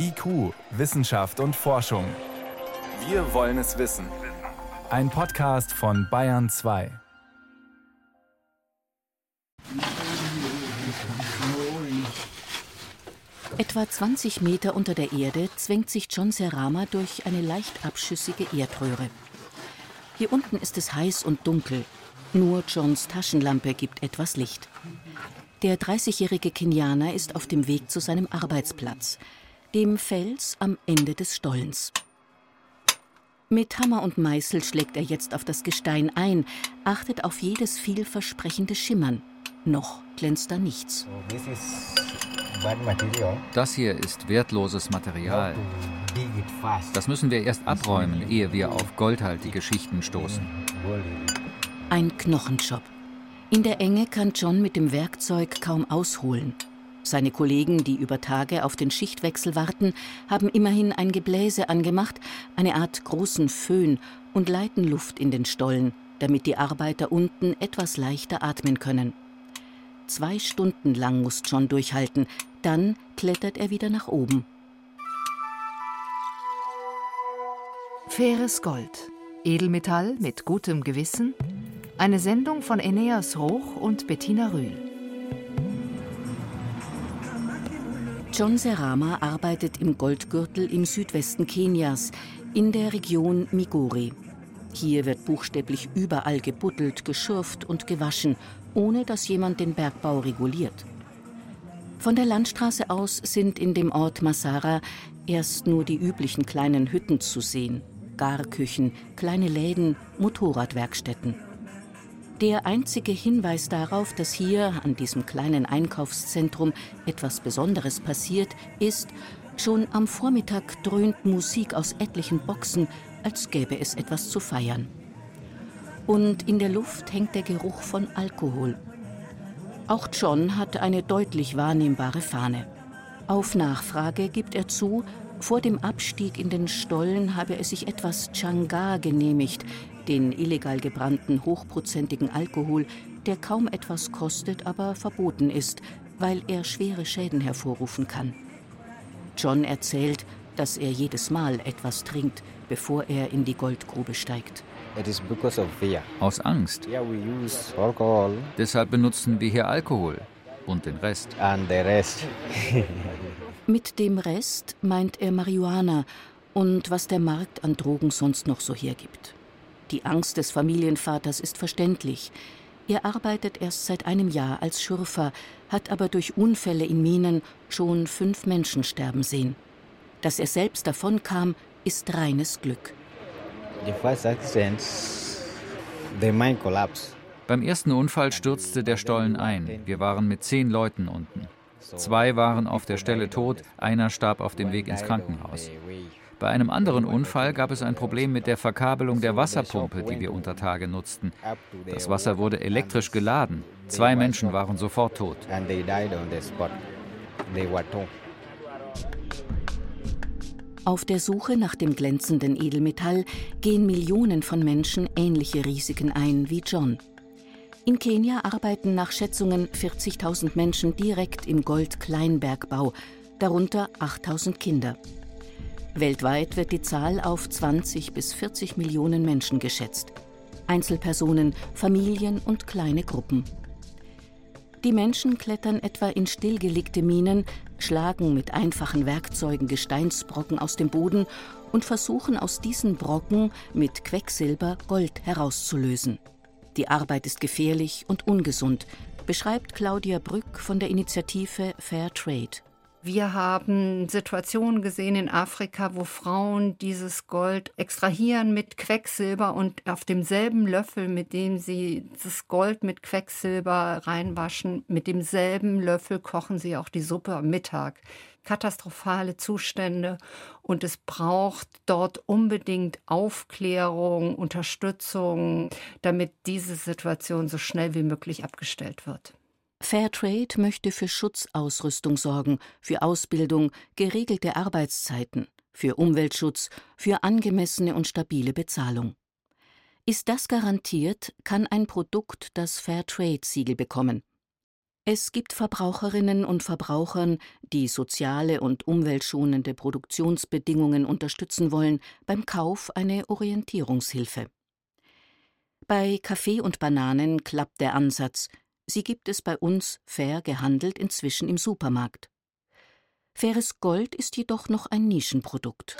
IQ, Wissenschaft und Forschung. Wir wollen es wissen. Ein Podcast von Bayern 2. Etwa 20 Meter unter der Erde zwängt sich John Serama durch eine leicht abschüssige Erdröhre. Hier unten ist es heiß und dunkel. Nur Johns Taschenlampe gibt etwas Licht. Der 30-jährige Kenianer ist auf dem Weg zu seinem Arbeitsplatz, dem Fels am Ende des Stollens. Mit Hammer und Meißel schlägt er jetzt auf das Gestein ein, achtet auf jedes vielversprechende Schimmern. Noch glänzt da nichts. Das hier ist wertloses Material. Das müssen wir erst abräumen, ehe wir auf goldhaltige Schichten stoßen. Ein Knochenjob. In der Enge kann John mit dem Werkzeug kaum ausholen. Seine Kollegen, die über Tage auf den Schichtwechsel warten, haben immerhin ein Gebläse angemacht, eine Art großen Föhn, und leiten Luft in den Stollen, damit die Arbeiter unten etwas leichter atmen können. Zwei Stunden lang muss John durchhalten, dann klettert er wieder nach oben. Faires Gold. Edelmetall mit gutem Gewissen. Eine Sendung von Eneas Roch und Bettina Rühl. John Serama arbeitet im Goldgürtel im Südwesten Kenias, in der Region Migori. Hier wird buchstäblich überall gebuddelt, geschürft und gewaschen, ohne dass jemand den Bergbau reguliert. Von der Landstraße aus sind in dem Ort Masara erst nur die üblichen kleinen Hütten zu sehen. Garküchen, kleine Läden, Motorradwerkstätten. Der einzige Hinweis darauf, dass hier an diesem kleinen Einkaufszentrum etwas Besonderes passiert, ist, schon am Vormittag dröhnt Musik aus etlichen Boxen, als gäbe es etwas zu feiern. Und in der Luft hängt der Geruch von Alkohol. Auch John hat eine deutlich wahrnehmbare Fahne. Auf Nachfrage gibt er zu, vor dem Abstieg in den Stollen habe er sich etwas Changa genehmigt, den illegal gebrannten hochprozentigen Alkohol, der kaum etwas kostet, aber verboten ist, weil er schwere Schäden hervorrufen kann. John erzählt, dass er jedes Mal etwas trinkt, bevor er in die Goldgrube steigt. Aus Angst. Deshalb benutzen wir hier Alkohol und den Rest. Mit dem Rest meint er Marihuana und was der Markt an Drogen sonst noch so hergibt. Die Angst des Familienvaters ist verständlich. Er arbeitet erst seit einem Jahr als Schürfer, hat aber durch Unfälle in Minen schon fünf Menschen sterben sehen. Dass er selbst davonkam, ist reines Glück. Beim ersten Unfall stürzte der Stollen ein. Wir waren mit zehn Leuten unten. Zwei waren auf der Stelle tot, einer starb auf dem Weg ins Krankenhaus. Bei einem anderen Unfall gab es ein Problem mit der Verkabelung der Wasserpumpe, die wir unter Tage nutzten. Das Wasser wurde elektrisch geladen. Zwei Menschen waren sofort tot. Auf der Suche nach dem glänzenden Edelmetall gehen Millionen von Menschen ähnliche Risiken ein wie John. In Kenia arbeiten nach Schätzungen 40.000 Menschen direkt im Gold-Kleinbergbau, darunter 8.000 Kinder. Weltweit wird die Zahl auf 20 bis 40 Millionen Menschen geschätzt. Einzelpersonen, Familien und kleine Gruppen. Die Menschen klettern etwa in stillgelegte Minen, schlagen mit einfachen Werkzeugen Gesteinsbrocken aus dem Boden und versuchen aus diesen Brocken mit Quecksilber Gold herauszulösen. Die Arbeit ist gefährlich und ungesund, beschreibt Claudia Brück von der Initiative Fair Trade. Wir haben Situationen gesehen in Afrika, wo Frauen dieses Gold extrahieren mit Quecksilber und auf demselben Löffel, mit dem sie das Gold mit Quecksilber reinwaschen, mit demselben Löffel kochen sie auch die Suppe am Mittag. Katastrophale Zustände und es braucht dort unbedingt Aufklärung, Unterstützung, damit diese Situation so schnell wie möglich abgestellt wird. Fairtrade möchte für Schutzausrüstung sorgen, für Ausbildung, geregelte Arbeitszeiten, für Umweltschutz, für angemessene und stabile Bezahlung. Ist das garantiert, kann ein Produkt das Fairtrade-Siegel bekommen. Es gibt Verbraucherinnen und Verbrauchern, die soziale und umweltschonende Produktionsbedingungen unterstützen wollen, beim Kauf eine Orientierungshilfe. Bei Kaffee und Bananen klappt der Ansatz. Sie gibt es bei uns fair gehandelt inzwischen im Supermarkt. Faires Gold ist jedoch noch ein Nischenprodukt.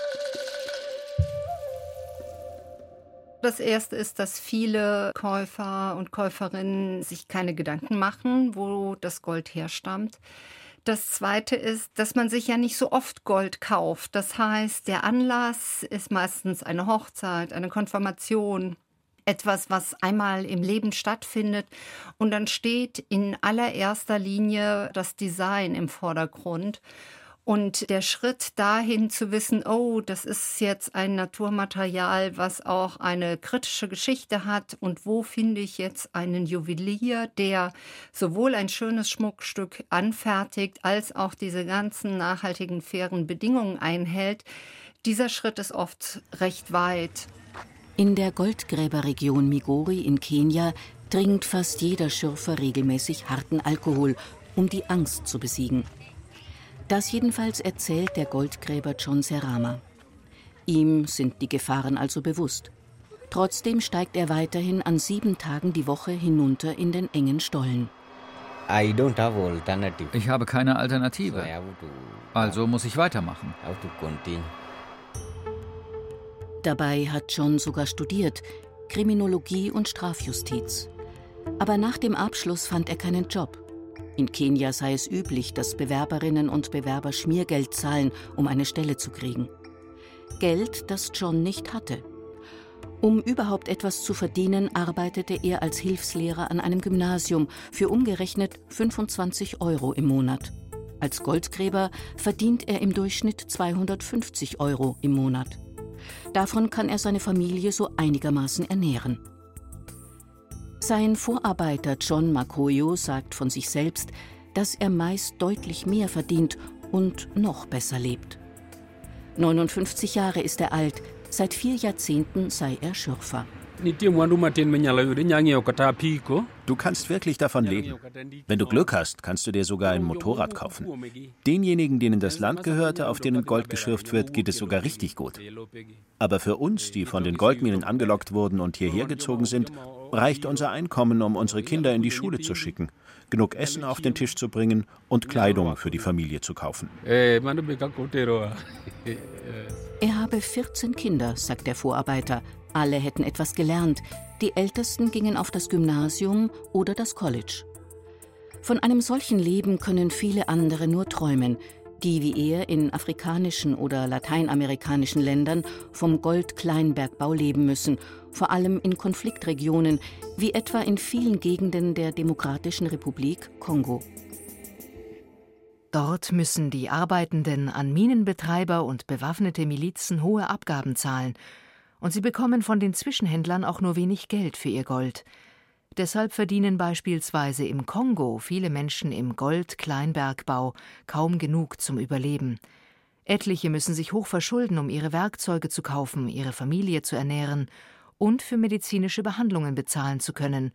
Das erste ist, dass viele Käufer und Käuferinnen sich keine Gedanken machen, wo das Gold herstammt. Das zweite ist, dass man sich ja nicht so oft Gold kauft. Das heißt, der Anlass ist meistens eine Hochzeit, eine Konfirmation, etwas, was einmal im Leben stattfindet. Und dann steht in allererster Linie das Design im Vordergrund. Und der Schritt dahin zu wissen, oh, das ist jetzt ein Naturmaterial, was auch eine kritische Geschichte hat. Und wo finde ich jetzt einen Juwelier, der sowohl ein schönes Schmuckstück anfertigt, als auch diese ganzen nachhaltigen, fairen Bedingungen einhält. Dieser Schritt ist oft recht weit. In der Goldgräberregion Migori in Kenia trinkt fast jeder Schürfer regelmäßig harten Alkohol, um die Angst zu besiegen. Das jedenfalls erzählt der Goldgräber John Serama. Ihm sind die Gefahren also bewusst. Trotzdem steigt er weiterhin an sieben Tagen die Woche hinunter in den engen Stollen. Ich habe keine Alternative. Also muss ich weitermachen. Dabei hat John sogar studiert, Kriminologie und Strafjustiz. Aber nach dem Abschluss fand er keinen Job. In Kenia sei es üblich, dass Bewerberinnen und Bewerber Schmiergeld zahlen, um eine Stelle zu kriegen. Geld, das John nicht hatte. Um überhaupt etwas zu verdienen, arbeitete er als Hilfslehrer an einem Gymnasium für umgerechnet 25 Euro im Monat. Als Goldgräber verdient er im Durchschnitt 250 Euro im Monat. Davon kann er seine Familie so einigermaßen ernähren. Sein Vorarbeiter John Makoyo sagt von sich selbst, dass er meist deutlich mehr verdient und noch besser lebt. 59 Jahre ist er alt, seit vier Jahrzehnten sei er Schürfer. Du kannst wirklich davon leben. Wenn du Glück hast, kannst du dir sogar ein Motorrad kaufen. Denjenigen, denen das Land gehörte, auf denen Gold geschürft wird, geht es sogar richtig gut. Aber für uns, die von den Goldminen angelockt wurden und hierher gezogen sind, reicht unser Einkommen, um unsere Kinder in die Schule zu schicken, genug Essen auf den Tisch zu bringen und Kleidung für die Familie zu kaufen. Er habe 14 Kinder, sagt der Vorarbeiter. Alle hätten etwas gelernt. Die Ältesten gingen auf das Gymnasium oder das College. Von einem solchen Leben können viele andere nur träumen, die wie er in afrikanischen oder lateinamerikanischen Ländern vom Goldkleinbergbau leben müssen, vor allem in Konfliktregionen, wie etwa in vielen Gegenden der Demokratischen Republik Kongo. Dort müssen die Arbeitenden an Minenbetreiber und bewaffnete Milizen hohe Abgaben zahlen, und sie bekommen von den Zwischenhändlern auch nur wenig Geld für ihr Gold. Deshalb verdienen beispielsweise im Kongo viele Menschen im Gold-Kleinbergbau kaum genug zum Überleben. Etliche müssen sich hoch verschulden, um ihre Werkzeuge zu kaufen, ihre Familie zu ernähren und für medizinische Behandlungen bezahlen zu können.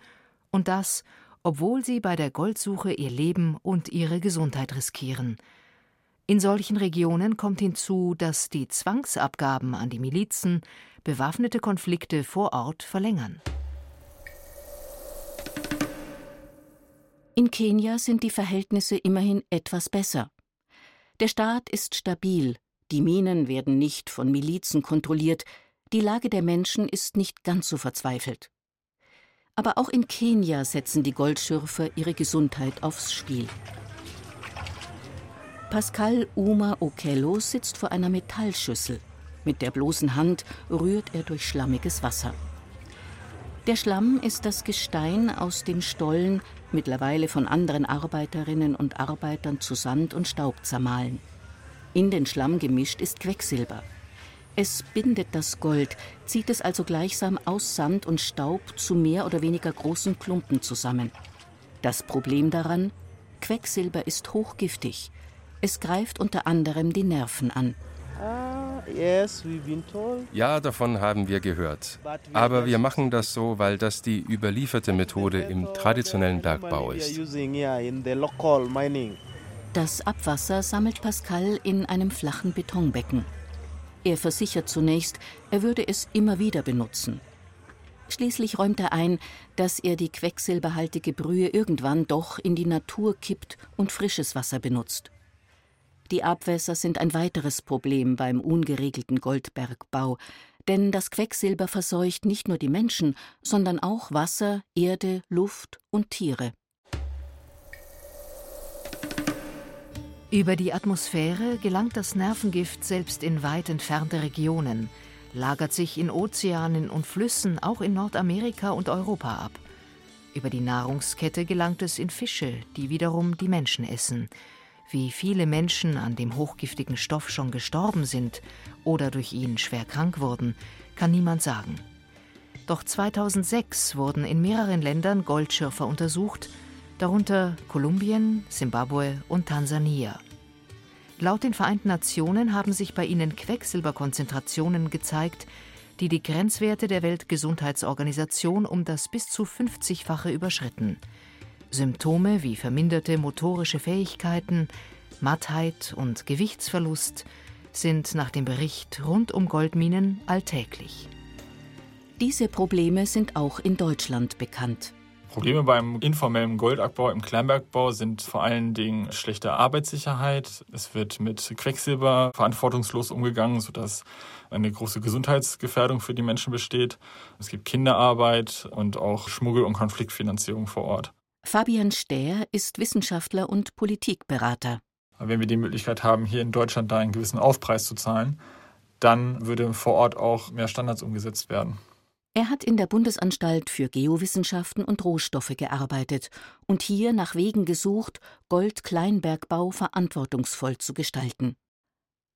Und das, obwohl sie bei der Goldsuche ihr Leben und ihre Gesundheit riskieren. In solchen Regionen kommt hinzu, dass die Zwangsabgaben an die Milizen bewaffnete Konflikte vor Ort verlängern. In Kenia sind die Verhältnisse immerhin etwas besser. Der Staat ist stabil, die Minen werden nicht von Milizen kontrolliert, die Lage der Menschen ist nicht ganz so verzweifelt. Aber auch in Kenia setzen die Goldschürfer ihre Gesundheit aufs Spiel. Pascal Uma Okello sitzt vor einer Metallschüssel. Mit der bloßen Hand rührt er durch schlammiges Wasser. Der Schlamm ist das Gestein aus dem Stollen, mittlerweile von anderen Arbeiterinnen und Arbeitern zu Sand und Staub zermahlen. In den Schlamm gemischt ist Quecksilber. Es bindet das Gold, zieht es also gleichsam aus Sand und Staub zu mehr oder weniger großen Klumpen zusammen. Das Problem daran, Quecksilber ist hochgiftig. Es greift unter anderem die Nerven an. Uh, Ja, davon haben wir gehört. Aber wir machen das so, weil das die überlieferte Methode im traditionellen Bergbau ist. Das Abwasser sammelt Pascal in einem flachen Betonbecken. Er versichert zunächst, er würde es immer wieder benutzen. Schließlich räumt er ein, dass er die quecksilberhaltige Brühe irgendwann doch in die Natur kippt und frisches Wasser benutzt. Die Abwässer sind ein weiteres Problem beim ungeregelten Goldbergbau, denn das Quecksilber verseucht nicht nur die Menschen, sondern auch Wasser, Erde, Luft und Tiere. Über die Atmosphäre gelangt das Nervengift selbst in weit entfernte Regionen, lagert sich in Ozeanen und Flüssen auch in Nordamerika und Europa ab. Über die Nahrungskette gelangt es in Fische, die wiederum die Menschen essen. Wie viele Menschen an dem hochgiftigen Stoff schon gestorben sind oder durch ihn schwer krank wurden, kann niemand sagen. Doch 2006 wurden in mehreren Ländern Goldschürfer untersucht, darunter Kolumbien, Simbabwe und Tansania. Laut den Vereinten Nationen haben sich bei ihnen Quecksilberkonzentrationen gezeigt, die die Grenzwerte der Weltgesundheitsorganisation um das bis zu 50-fache überschritten. Symptome wie verminderte motorische Fähigkeiten, Mattheit und Gewichtsverlust sind nach dem Bericht rund um Goldminen alltäglich. Diese Probleme sind auch in Deutschland bekannt. Probleme beim informellen Goldabbau im Kleinbergbau sind vor allen Dingen schlechte Arbeitssicherheit. Es wird mit Quecksilber verantwortungslos umgegangen, sodass eine große Gesundheitsgefährdung für die Menschen besteht. Es gibt Kinderarbeit und auch Schmuggel- und Konfliktfinanzierung vor Ort. Fabian Stähr ist Wissenschaftler und Politikberater. Wenn wir die Möglichkeit haben, hier in Deutschland da einen gewissen Aufpreis zu zahlen, dann würde vor Ort auch mehr Standards umgesetzt werden. Er hat in der Bundesanstalt für Geowissenschaften und Rohstoffe gearbeitet und hier nach Wegen gesucht, Goldkleinbergbau verantwortungsvoll zu gestalten.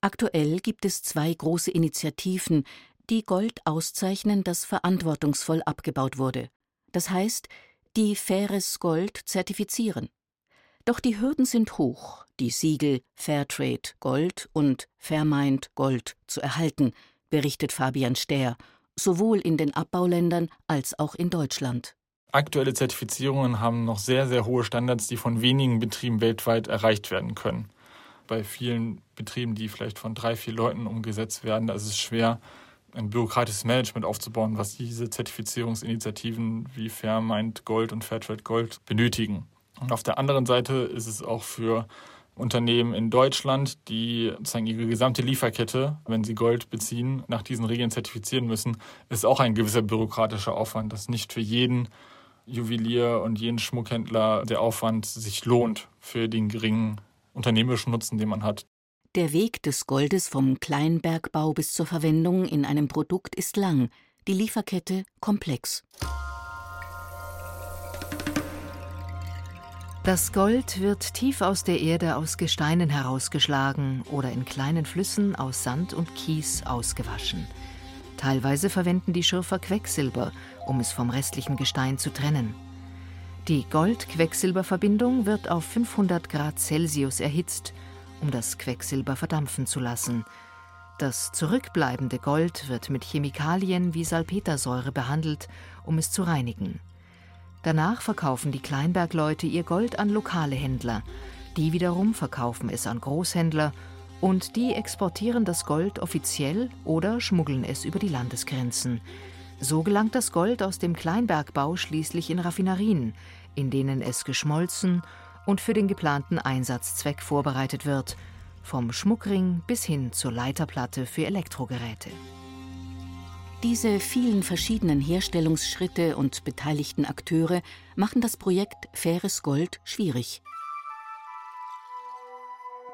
Aktuell gibt es zwei große Initiativen, die Gold auszeichnen, das verantwortungsvoll abgebaut wurde. Das heißt, die faires Gold zertifizieren. Doch die Hürden sind hoch, die Siegel Fairtrade Gold und Fairmind Gold zu erhalten, berichtet Fabian Stähr sowohl in den Abbauländern als auch in Deutschland. Aktuelle Zertifizierungen haben noch sehr, sehr hohe Standards, die von wenigen Betrieben weltweit erreicht werden können. Bei vielen Betrieben, die vielleicht von drei, vier Leuten umgesetzt werden, da ist es schwer, ein bürokratisches Management aufzubauen, was diese Zertifizierungsinitiativen wie Fairmind Gold und Fairtrade Gold benötigen. Und auf der anderen Seite ist es auch für Unternehmen in Deutschland, die sozusagen ihre gesamte Lieferkette, wenn sie Gold beziehen, nach diesen Regeln zertifizieren müssen, ist auch ein gewisser bürokratischer Aufwand, dass nicht für jeden Juwelier und jeden Schmuckhändler der Aufwand sich lohnt für den geringen unternehmerischen Nutzen, den man hat. Der Weg des Goldes vom Kleinbergbau bis zur Verwendung in einem Produkt ist lang, die Lieferkette komplex. Das Gold wird tief aus der Erde aus Gesteinen herausgeschlagen oder in kleinen Flüssen aus Sand und Kies ausgewaschen. Teilweise verwenden die Schürfer Quecksilber, um es vom restlichen Gestein zu trennen. Die Gold-Quecksilber-Verbindung wird auf 500 Grad Celsius erhitzt, um das Quecksilber verdampfen zu lassen. Das zurückbleibende Gold wird mit Chemikalien wie Salpetersäure behandelt, um es zu reinigen. Danach verkaufen die Kleinbergleute ihr Gold an lokale Händler. Die wiederum verkaufen es an Großhändler und die exportieren das Gold offiziell oder schmuggeln es über die Landesgrenzen. So gelangt das Gold aus dem Kleinbergbau schließlich in Raffinerien, in denen es geschmolzen und für den geplanten Einsatzzweck vorbereitet wird, vom Schmuckring bis hin zur Leiterplatte für Elektrogeräte. Diese vielen verschiedenen Herstellungsschritte und beteiligten Akteure machen das Projekt Faires Gold schwierig.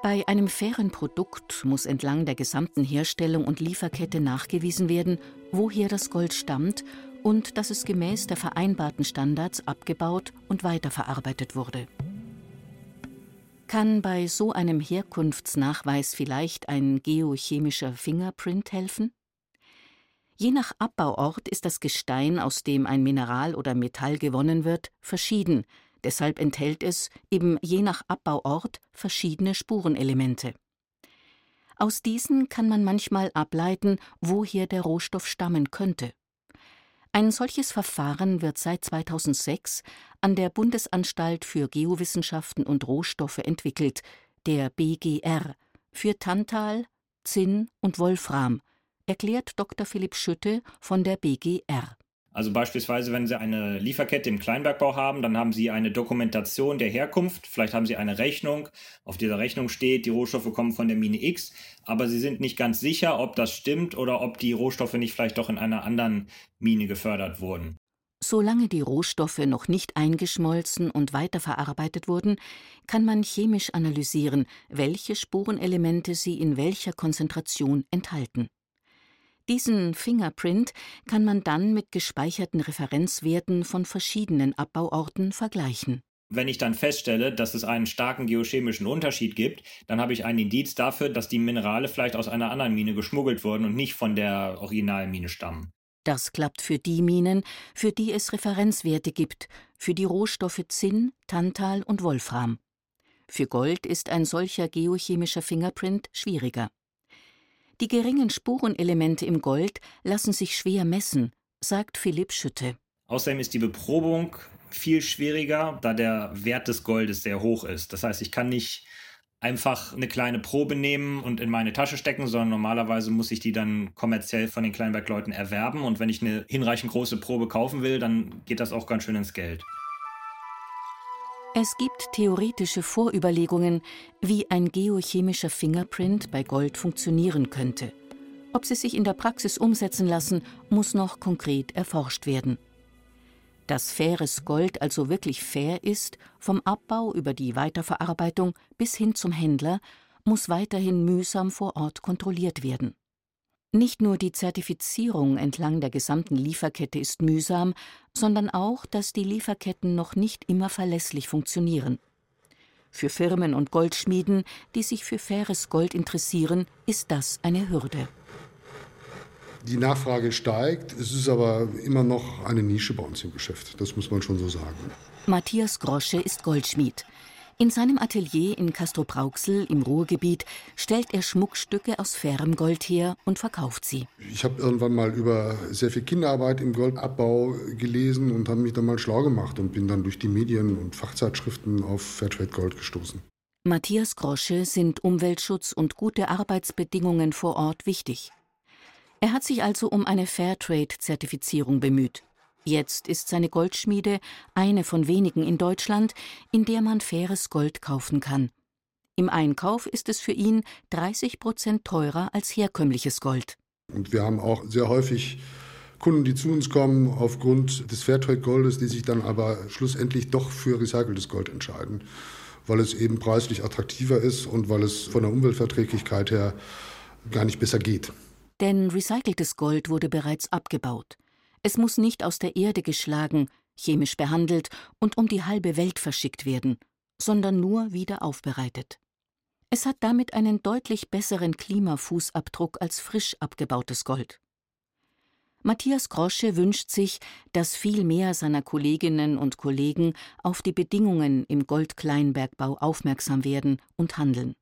Bei einem fairen Produkt muss entlang der gesamten Herstellung und Lieferkette nachgewiesen werden, woher das Gold stammt und dass es gemäß der vereinbarten Standards abgebaut und weiterverarbeitet wurde. Kann bei so einem Herkunftsnachweis vielleicht ein geochemischer Fingerprint helfen? Je nach Abbauort ist das Gestein, aus dem ein Mineral oder Metall gewonnen wird, verschieden, deshalb enthält es eben je nach Abbauort verschiedene Spurenelemente. Aus diesen kann man manchmal ableiten, woher der Rohstoff stammen könnte. Ein solches Verfahren wird seit 2006 an der Bundesanstalt für Geowissenschaften und Rohstoffe entwickelt, der BGR, für Tantal, Zinn und Wolfram, erklärt Dr. Philipp Schütte von der BGR. Also beispielsweise, wenn Sie eine Lieferkette im Kleinbergbau haben, dann haben Sie eine Dokumentation der Herkunft, vielleicht haben Sie eine Rechnung, auf dieser Rechnung steht, die Rohstoffe kommen von der Mine X, aber Sie sind nicht ganz sicher, ob das stimmt oder ob die Rohstoffe nicht vielleicht doch in einer anderen Mine gefördert wurden. Solange die Rohstoffe noch nicht eingeschmolzen und weiterverarbeitet wurden, kann man chemisch analysieren, welche Spurenelemente sie in welcher Konzentration enthalten. Diesen Fingerprint kann man dann mit gespeicherten Referenzwerten von verschiedenen Abbauorten vergleichen. Wenn ich dann feststelle, dass es einen starken geochemischen Unterschied gibt, dann habe ich ein Indiz dafür, dass die Minerale vielleicht aus einer anderen Mine geschmuggelt wurden und nicht von der Originalmine stammen. Das klappt für die Minen, für die es Referenzwerte gibt, für die Rohstoffe Zinn, Tantal und Wolfram. Für Gold ist ein solcher geochemischer Fingerprint schwieriger. Die geringen Spurenelemente im Gold lassen sich schwer messen, sagt Philipp Schütte. Außerdem ist die Beprobung viel schwieriger, da der Wert des Goldes sehr hoch ist. Das heißt, ich kann nicht einfach eine kleine Probe nehmen und in meine Tasche stecken, sondern normalerweise muss ich die dann kommerziell von den Kleinbergleuten erwerben. Und wenn ich eine hinreichend große Probe kaufen will, dann geht das auch ganz schön ins Geld. Es gibt theoretische Vorüberlegungen, wie ein geochemischer Fingerprint bei Gold funktionieren könnte. Ob sie sich in der Praxis umsetzen lassen, muss noch konkret erforscht werden. Dass faires Gold also wirklich fair ist, vom Abbau über die Weiterverarbeitung bis hin zum Händler, muss weiterhin mühsam vor Ort kontrolliert werden. Nicht nur die Zertifizierung entlang der gesamten Lieferkette ist mühsam, sondern auch, dass die Lieferketten noch nicht immer verlässlich funktionieren. Für Firmen und Goldschmieden, die sich für faires Gold interessieren, ist das eine Hürde. Die Nachfrage steigt, es ist aber immer noch eine Nische bei uns im Geschäft, das muss man schon so sagen. Matthias Grosche ist Goldschmied. In seinem Atelier in Castrop-Rauxel im Ruhrgebiet stellt er Schmuckstücke aus fairem Gold her und verkauft sie. Ich habe irgendwann mal über sehr viel Kinderarbeit im Goldabbau gelesen und habe mich dann mal schlau gemacht und bin dann durch die Medien und Fachzeitschriften auf Fairtrade Gold gestoßen. Matthias Grosche sind Umweltschutz und gute Arbeitsbedingungen vor Ort wichtig. Er hat sich also um eine Fairtrade-Zertifizierung bemüht. Jetzt ist seine Goldschmiede eine von wenigen in Deutschland, in der man faires Gold kaufen kann. Im Einkauf ist es für ihn 30 Prozent teurer als herkömmliches Gold. Und wir haben auch sehr häufig Kunden, die zu uns kommen aufgrund des Fairtrade-Goldes, die sich dann aber schlussendlich doch für recyceltes Gold entscheiden, weil es eben preislich attraktiver ist und weil es von der Umweltverträglichkeit her gar nicht besser geht. Denn recyceltes Gold wurde bereits abgebaut. Es muss nicht aus der Erde geschlagen, chemisch behandelt und um die halbe Welt verschickt werden, sondern nur wieder aufbereitet. Es hat damit einen deutlich besseren Klimafußabdruck als frisch abgebautes Gold. Matthias Grosche wünscht sich, dass viel mehr seiner Kolleginnen und Kollegen auf die Bedingungen im Goldkleinbergbau aufmerksam werden und handeln.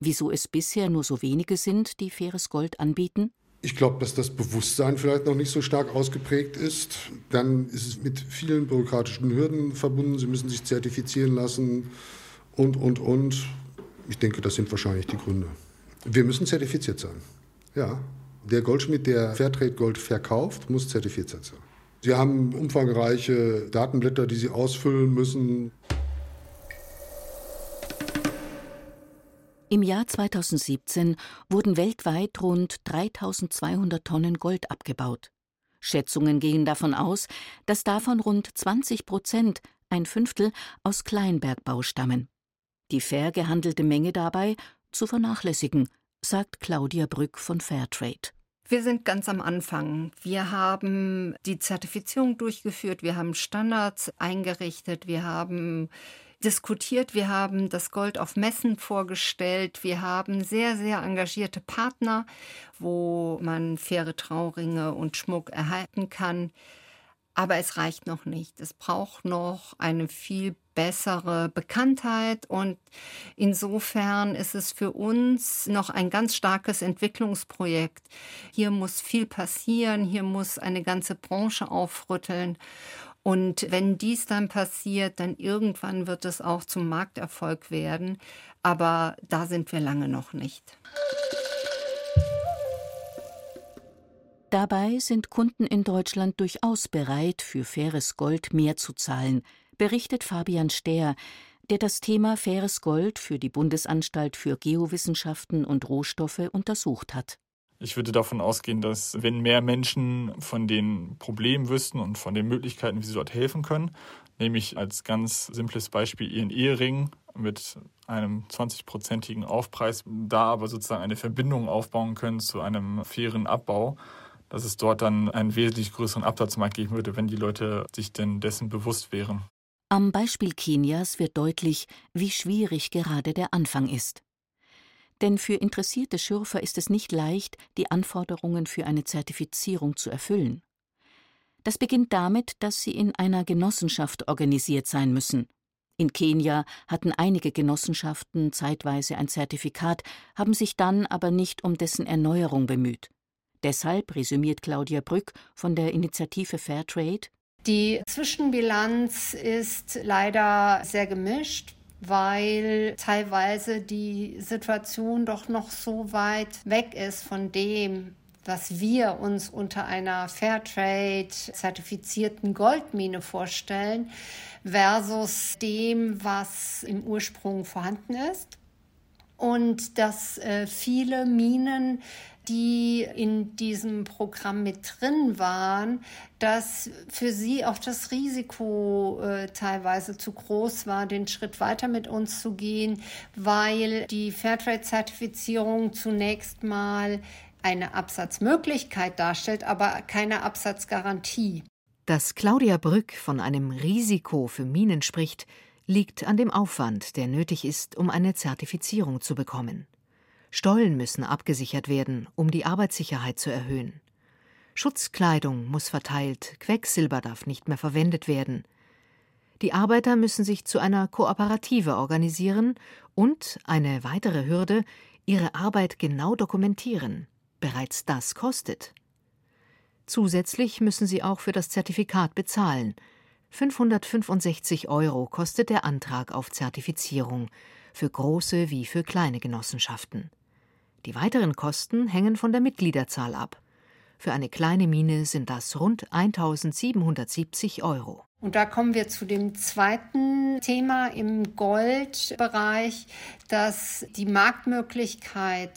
Wieso es bisher nur so wenige sind, die faires Gold anbieten? Ich glaube, dass das Bewusstsein vielleicht noch nicht so stark ausgeprägt ist. Dann ist es mit vielen bürokratischen Hürden verbunden. Sie müssen sich zertifizieren lassen und, und, und. Ich denke, das sind wahrscheinlich die Gründe. Wir müssen zertifiziert sein. Ja. Der Goldschmied, der Fairtrade Gold verkauft, muss zertifiziert sein. Sie haben umfangreiche Datenblätter, die Sie ausfüllen müssen. Im Jahr 2017 wurden weltweit rund 3200 Tonnen Gold abgebaut. Schätzungen gehen davon aus, dass davon rund 20 Prozent, ein Fünftel, aus Kleinbergbau stammen. Die fair gehandelte Menge dabei zu vernachlässigen, sagt Claudia Brück von Fairtrade. Wir sind ganz am Anfang. Wir haben die Zertifizierung durchgeführt, wir haben Standards eingerichtet, wir haben diskutiert, wir haben das Gold auf Messen vorgestellt, wir haben sehr, sehr engagierte Partner, wo man faire Trauringe und Schmuck erhalten kann. Aber es reicht noch nicht. Es braucht noch eine viel bessere Bekanntheit und insofern ist es für uns noch ein ganz starkes Entwicklungsprojekt. Hier muss viel passieren, hier muss eine ganze Branche aufrütteln und wenn dies dann passiert, dann irgendwann wird es auch zum Markterfolg werden, aber da sind wir lange noch nicht. Dabei sind Kunden in Deutschland durchaus bereit, für faires Gold mehr zu zahlen, berichtet Fabian Stehr, der das Thema faires Gold für die Bundesanstalt für Geowissenschaften und Rohstoffe untersucht hat. Ich würde davon ausgehen, dass wenn mehr Menschen von den Problemen wüssten und von den Möglichkeiten, wie sie dort helfen können, nämlich als ganz simples Beispiel ihren Ehering mit einem 20-prozentigen Aufpreis, da aber sozusagen eine Verbindung aufbauen können zu einem fairen Abbau, dass es dort dann einen wesentlich größeren Absatzmarkt geben würde, wenn die Leute sich denn dessen bewusst wären. Am Beispiel Kenias wird deutlich, wie schwierig gerade der Anfang ist. Denn für interessierte Schürfer ist es nicht leicht, die Anforderungen für eine Zertifizierung zu erfüllen. Das beginnt damit, dass sie in einer Genossenschaft organisiert sein müssen. In Kenia hatten einige Genossenschaften zeitweise ein Zertifikat, haben sich dann aber nicht um dessen Erneuerung bemüht. Deshalb resümiert Claudia Brück von der Initiative Fairtrade Die Zwischenbilanz ist leider sehr gemischt weil teilweise die Situation doch noch so weit weg ist von dem, was wir uns unter einer Fairtrade-zertifizierten Goldmine vorstellen, versus dem, was im Ursprung vorhanden ist. Und dass äh, viele Minen die in diesem Programm mit drin waren, dass für sie auch das Risiko äh, teilweise zu groß war, den Schritt weiter mit uns zu gehen, weil die Fairtrade-Zertifizierung zunächst mal eine Absatzmöglichkeit darstellt, aber keine Absatzgarantie. Dass Claudia Brück von einem Risiko für Minen spricht, liegt an dem Aufwand, der nötig ist, um eine Zertifizierung zu bekommen. Stollen müssen abgesichert werden, um die Arbeitssicherheit zu erhöhen. Schutzkleidung muss verteilt, Quecksilber darf nicht mehr verwendet werden. Die Arbeiter müssen sich zu einer Kooperative organisieren und, eine weitere Hürde, ihre Arbeit genau dokumentieren. Bereits das kostet. Zusätzlich müssen sie auch für das Zertifikat bezahlen. 565 Euro kostet der Antrag auf Zertifizierung, für große wie für kleine Genossenschaften. Die weiteren Kosten hängen von der Mitgliederzahl ab. Für eine kleine Mine sind das rund 1770 Euro. Und da kommen wir zu dem zweiten Thema im Goldbereich, dass die Marktmöglichkeit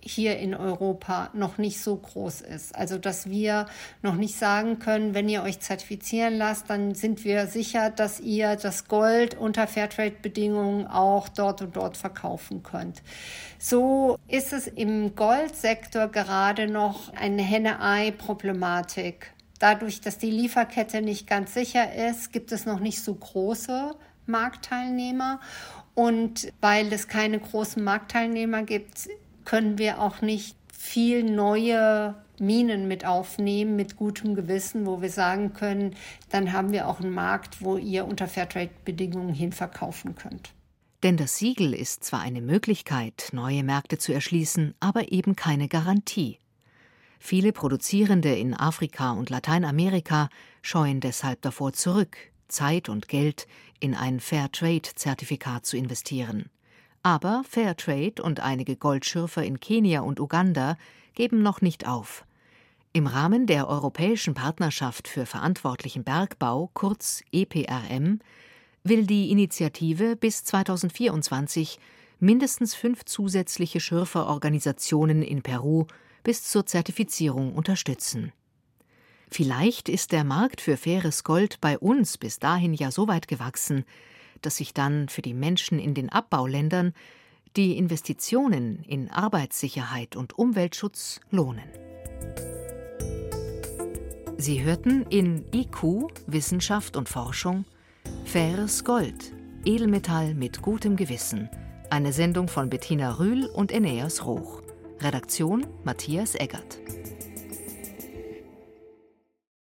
hier in Europa noch nicht so groß ist. Also dass wir noch nicht sagen können, wenn ihr euch zertifizieren lasst, dann sind wir sicher, dass ihr das Gold unter Fairtrade-Bedingungen auch dort und dort verkaufen könnt. So ist es im Goldsektor gerade noch eine Henne-Ei-Problematik. Dadurch, dass die Lieferkette nicht ganz sicher ist, gibt es noch nicht so große Marktteilnehmer. Und weil es keine großen Marktteilnehmer gibt, können wir auch nicht viel neue Minen mit aufnehmen, mit gutem Gewissen, wo wir sagen können, dann haben wir auch einen Markt, wo ihr unter Fairtrade-Bedingungen hinverkaufen könnt. Denn das Siegel ist zwar eine Möglichkeit, neue Märkte zu erschließen, aber eben keine Garantie. Viele Produzierende in Afrika und Lateinamerika scheuen deshalb davor zurück, Zeit und Geld in ein Fairtrade-Zertifikat zu investieren. Aber Fairtrade und einige Goldschürfer in Kenia und Uganda geben noch nicht auf. Im Rahmen der Europäischen Partnerschaft für verantwortlichen Bergbau, kurz EPRM, will die Initiative bis 2024 mindestens fünf zusätzliche Schürferorganisationen in Peru bis zur Zertifizierung unterstützen. Vielleicht ist der Markt für faires Gold bei uns bis dahin ja so weit gewachsen, dass sich dann für die Menschen in den Abbauländern die Investitionen in Arbeitssicherheit und Umweltschutz lohnen. Sie hörten in IQ Wissenschaft und Forschung Faires Gold, Edelmetall mit gutem Gewissen. Eine Sendung von Bettina Rühl und Eneas Roch. Redaktion Matthias Eggert.